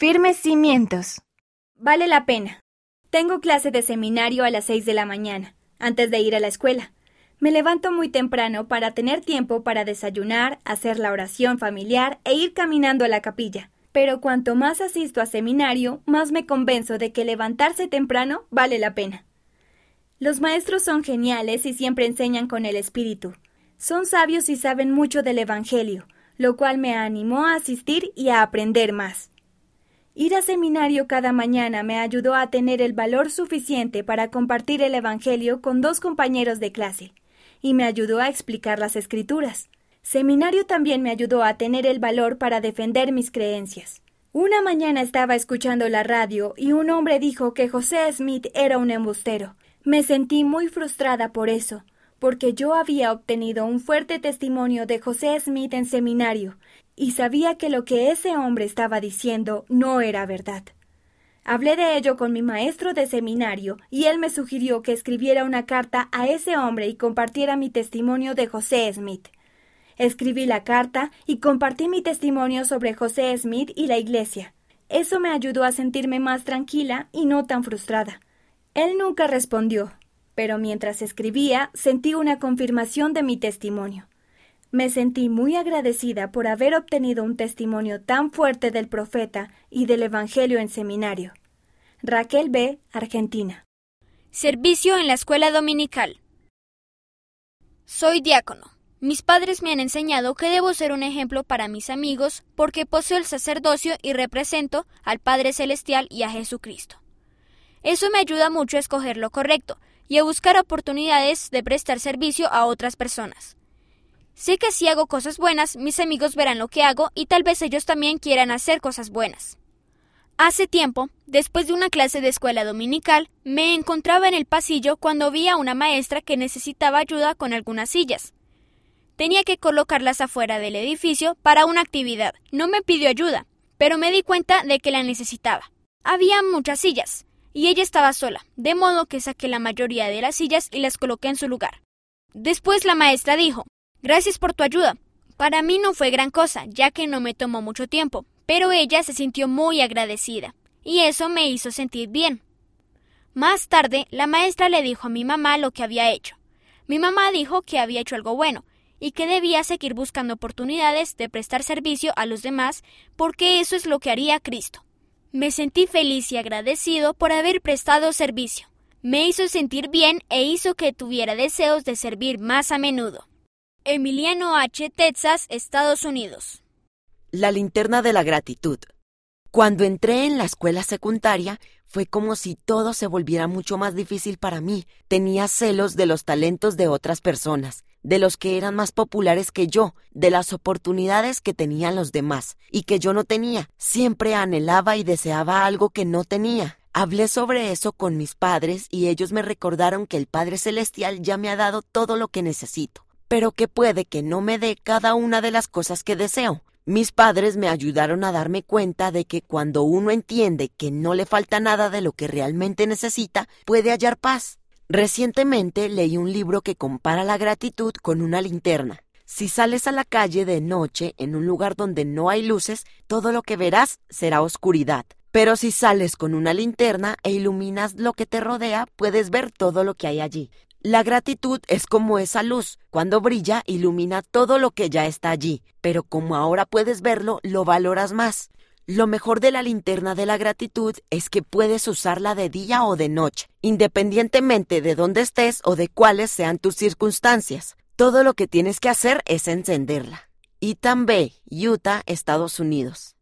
Firmes cimientos. Vale la pena. Tengo clase de seminario a las seis de la mañana, antes de ir a la escuela. Me levanto muy temprano para tener tiempo para desayunar, hacer la oración familiar e ir caminando a la capilla. Pero cuanto más asisto a seminario, más me convenzo de que levantarse temprano vale la pena. Los maestros son geniales y siempre enseñan con el espíritu. Son sabios y saben mucho del Evangelio, lo cual me animó a asistir y a aprender más. Ir a seminario cada mañana me ayudó a tener el valor suficiente para compartir el Evangelio con dos compañeros de clase, y me ayudó a explicar las escrituras. Seminario también me ayudó a tener el valor para defender mis creencias. Una mañana estaba escuchando la radio y un hombre dijo que José Smith era un embustero. Me sentí muy frustrada por eso, porque yo había obtenido un fuerte testimonio de José Smith en seminario, y sabía que lo que ese hombre estaba diciendo no era verdad. Hablé de ello con mi maestro de seminario, y él me sugirió que escribiera una carta a ese hombre y compartiera mi testimonio de José Smith. Escribí la carta y compartí mi testimonio sobre José Smith y la iglesia. Eso me ayudó a sentirme más tranquila y no tan frustrada. Él nunca respondió, pero mientras escribía sentí una confirmación de mi testimonio. Me sentí muy agradecida por haber obtenido un testimonio tan fuerte del profeta y del Evangelio en seminario. Raquel B., Argentina. Servicio en la escuela dominical. Soy diácono. Mis padres me han enseñado que debo ser un ejemplo para mis amigos porque poseo el sacerdocio y represento al Padre Celestial y a Jesucristo. Eso me ayuda mucho a escoger lo correcto y a buscar oportunidades de prestar servicio a otras personas. Sé que si hago cosas buenas, mis amigos verán lo que hago y tal vez ellos también quieran hacer cosas buenas. Hace tiempo, después de una clase de escuela dominical, me encontraba en el pasillo cuando vi a una maestra que necesitaba ayuda con algunas sillas. Tenía que colocarlas afuera del edificio para una actividad. No me pidió ayuda, pero me di cuenta de que la necesitaba. Había muchas sillas, y ella estaba sola, de modo que saqué la mayoría de las sillas y las coloqué en su lugar. Después la maestra dijo Gracias por tu ayuda. Para mí no fue gran cosa, ya que no me tomó mucho tiempo, pero ella se sintió muy agradecida, y eso me hizo sentir bien. Más tarde, la maestra le dijo a mi mamá lo que había hecho. Mi mamá dijo que había hecho algo bueno, y que debía seguir buscando oportunidades de prestar servicio a los demás, porque eso es lo que haría Cristo. Me sentí feliz y agradecido por haber prestado servicio. Me hizo sentir bien e hizo que tuviera deseos de servir más a menudo. Emiliano H., Texas, Estados Unidos. La linterna de la gratitud. Cuando entré en la escuela secundaria, fue como si todo se volviera mucho más difícil para mí. Tenía celos de los talentos de otras personas de los que eran más populares que yo, de las oportunidades que tenían los demás y que yo no tenía. Siempre anhelaba y deseaba algo que no tenía. Hablé sobre eso con mis padres y ellos me recordaron que el Padre Celestial ya me ha dado todo lo que necesito, pero que puede que no me dé cada una de las cosas que deseo. Mis padres me ayudaron a darme cuenta de que cuando uno entiende que no le falta nada de lo que realmente necesita, puede hallar paz. Recientemente leí un libro que compara la gratitud con una linterna. Si sales a la calle de noche en un lugar donde no hay luces, todo lo que verás será oscuridad. Pero si sales con una linterna e iluminas lo que te rodea, puedes ver todo lo que hay allí. La gratitud es como esa luz. Cuando brilla, ilumina todo lo que ya está allí. Pero como ahora puedes verlo, lo valoras más. Lo mejor de la linterna de la gratitud es que puedes usarla de día o de noche, independientemente de dónde estés o de cuáles sean tus circunstancias. Todo lo que tienes que hacer es encenderla. Itan Bay, Utah, Estados Unidos.